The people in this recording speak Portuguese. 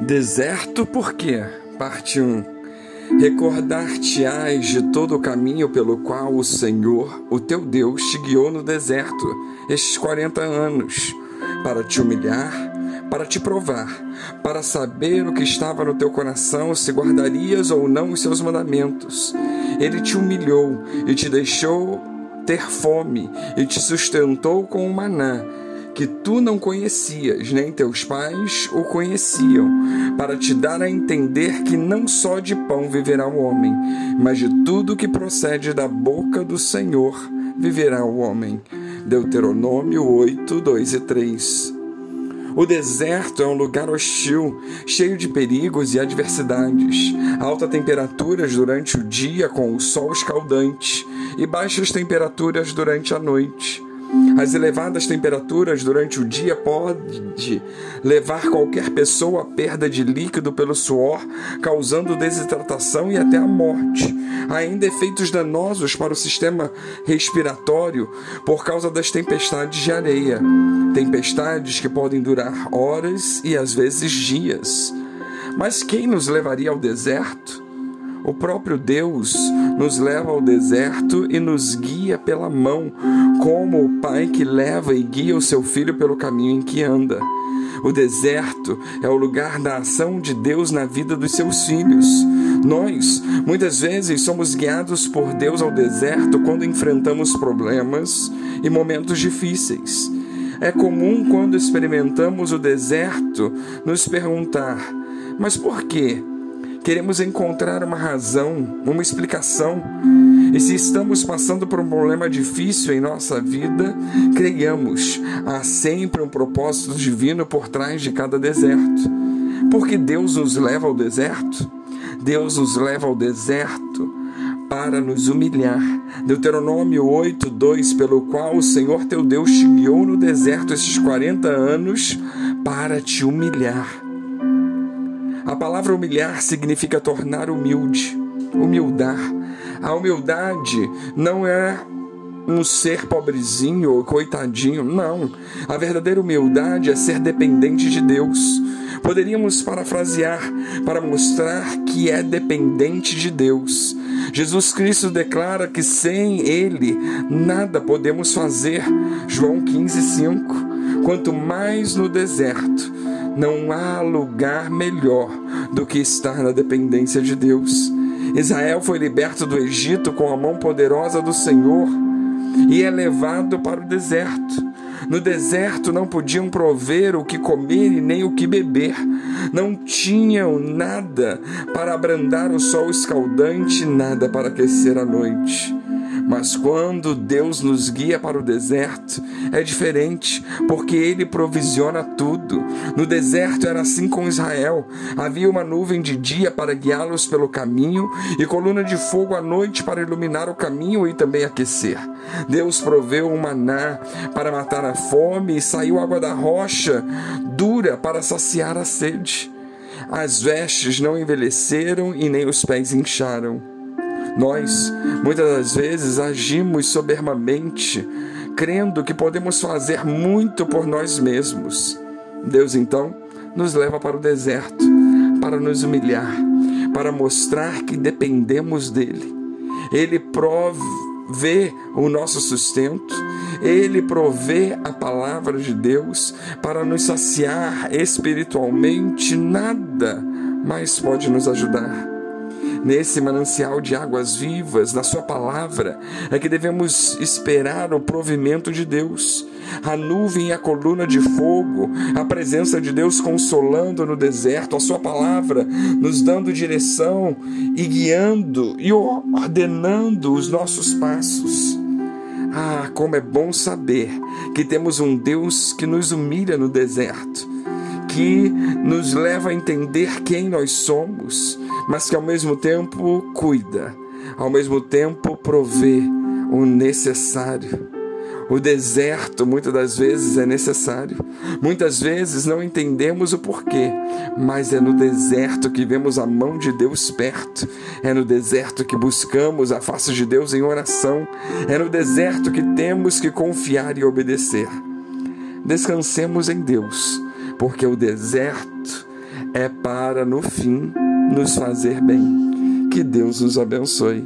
Deserto por quê? Parte 1. Recordar-te-ás de todo o caminho pelo qual o Senhor, o teu Deus, te guiou no deserto estes 40 anos, para te humilhar, para te provar, para saber o que estava no teu coração, se guardarias ou não os seus mandamentos. Ele te humilhou e te deixou ter fome e te sustentou com o maná que tu não conhecias, nem teus pais o conheciam, para te dar a entender que não só de pão viverá o homem, mas de tudo que procede da boca do Senhor viverá o homem. Deuteronômio 8, 2 e 3. O deserto é um lugar hostil, cheio de perigos e adversidades. Alta temperaturas durante o dia com o sol escaldante e baixas temperaturas durante a noite. As elevadas temperaturas durante o dia pode levar qualquer pessoa à perda de líquido pelo suor, causando desidratação e até a morte. Há ainda efeitos danosos para o sistema respiratório por causa das tempestades de areia. Tempestades que podem durar horas e às vezes dias. Mas quem nos levaria ao deserto? O próprio Deus nos leva ao deserto e nos guia pela mão, como o pai que leva e guia o seu filho pelo caminho em que anda. O deserto é o lugar da ação de Deus na vida dos seus filhos. Nós, muitas vezes, somos guiados por Deus ao deserto quando enfrentamos problemas e momentos difíceis. É comum, quando experimentamos o deserto, nos perguntar: mas por quê? Queremos encontrar uma razão, uma explicação. E se estamos passando por um problema difícil em nossa vida, creiamos, há sempre um propósito divino por trás de cada deserto. Porque Deus nos leva ao deserto? Deus nos leva ao deserto para nos humilhar. Deuteronômio 8, 2, pelo qual o Senhor teu Deus te guiou no deserto esses 40 anos para te humilhar. A palavra humilhar significa tornar humilde, humildar. A humildade não é um ser pobrezinho ou coitadinho, não. A verdadeira humildade é ser dependente de Deus. Poderíamos parafrasear para mostrar que é dependente de Deus. Jesus Cristo declara que sem Ele nada podemos fazer. João 15, 5. Quanto mais no deserto, não há lugar melhor do que estar na dependência de Deus. Israel foi liberto do Egito com a mão poderosa do Senhor e é levado para o deserto. No deserto não podiam prover o que comer e nem o que beber. Não tinham nada para abrandar o sol escaldante, nada para aquecer a noite. Mas quando Deus nos guia para o deserto, é diferente, porque Ele provisiona tudo. No deserto era assim com Israel: havia uma nuvem de dia para guiá-los pelo caminho e coluna de fogo à noite para iluminar o caminho e também aquecer. Deus proveu um maná para matar a fome e saiu água da rocha dura para saciar a sede. As vestes não envelheceram e nem os pés incharam. Nós, muitas das vezes, agimos soberbamente, crendo que podemos fazer muito por nós mesmos. Deus, então, nos leva para o deserto para nos humilhar, para mostrar que dependemos dele. Ele provê o nosso sustento, ele provê a palavra de Deus para nos saciar espiritualmente, nada mais pode nos ajudar nesse manancial de águas vivas, na Sua palavra, é que devemos esperar o provimento de Deus. A nuvem e a coluna de fogo, a presença de Deus consolando no deserto, a Sua palavra nos dando direção e guiando e ordenando os nossos passos. Ah, como é bom saber que temos um Deus que nos humilha no deserto, que nos leva a entender quem nós somos, mas que ao mesmo tempo cuida, ao mesmo tempo provê o necessário. O deserto muitas das vezes é necessário. Muitas vezes não entendemos o porquê, mas é no deserto que vemos a mão de Deus perto. É no deserto que buscamos a face de Deus em oração. É no deserto que temos que confiar e obedecer. Descansemos em Deus, porque o deserto é para, no fim, nos fazer bem. Que Deus os abençoe.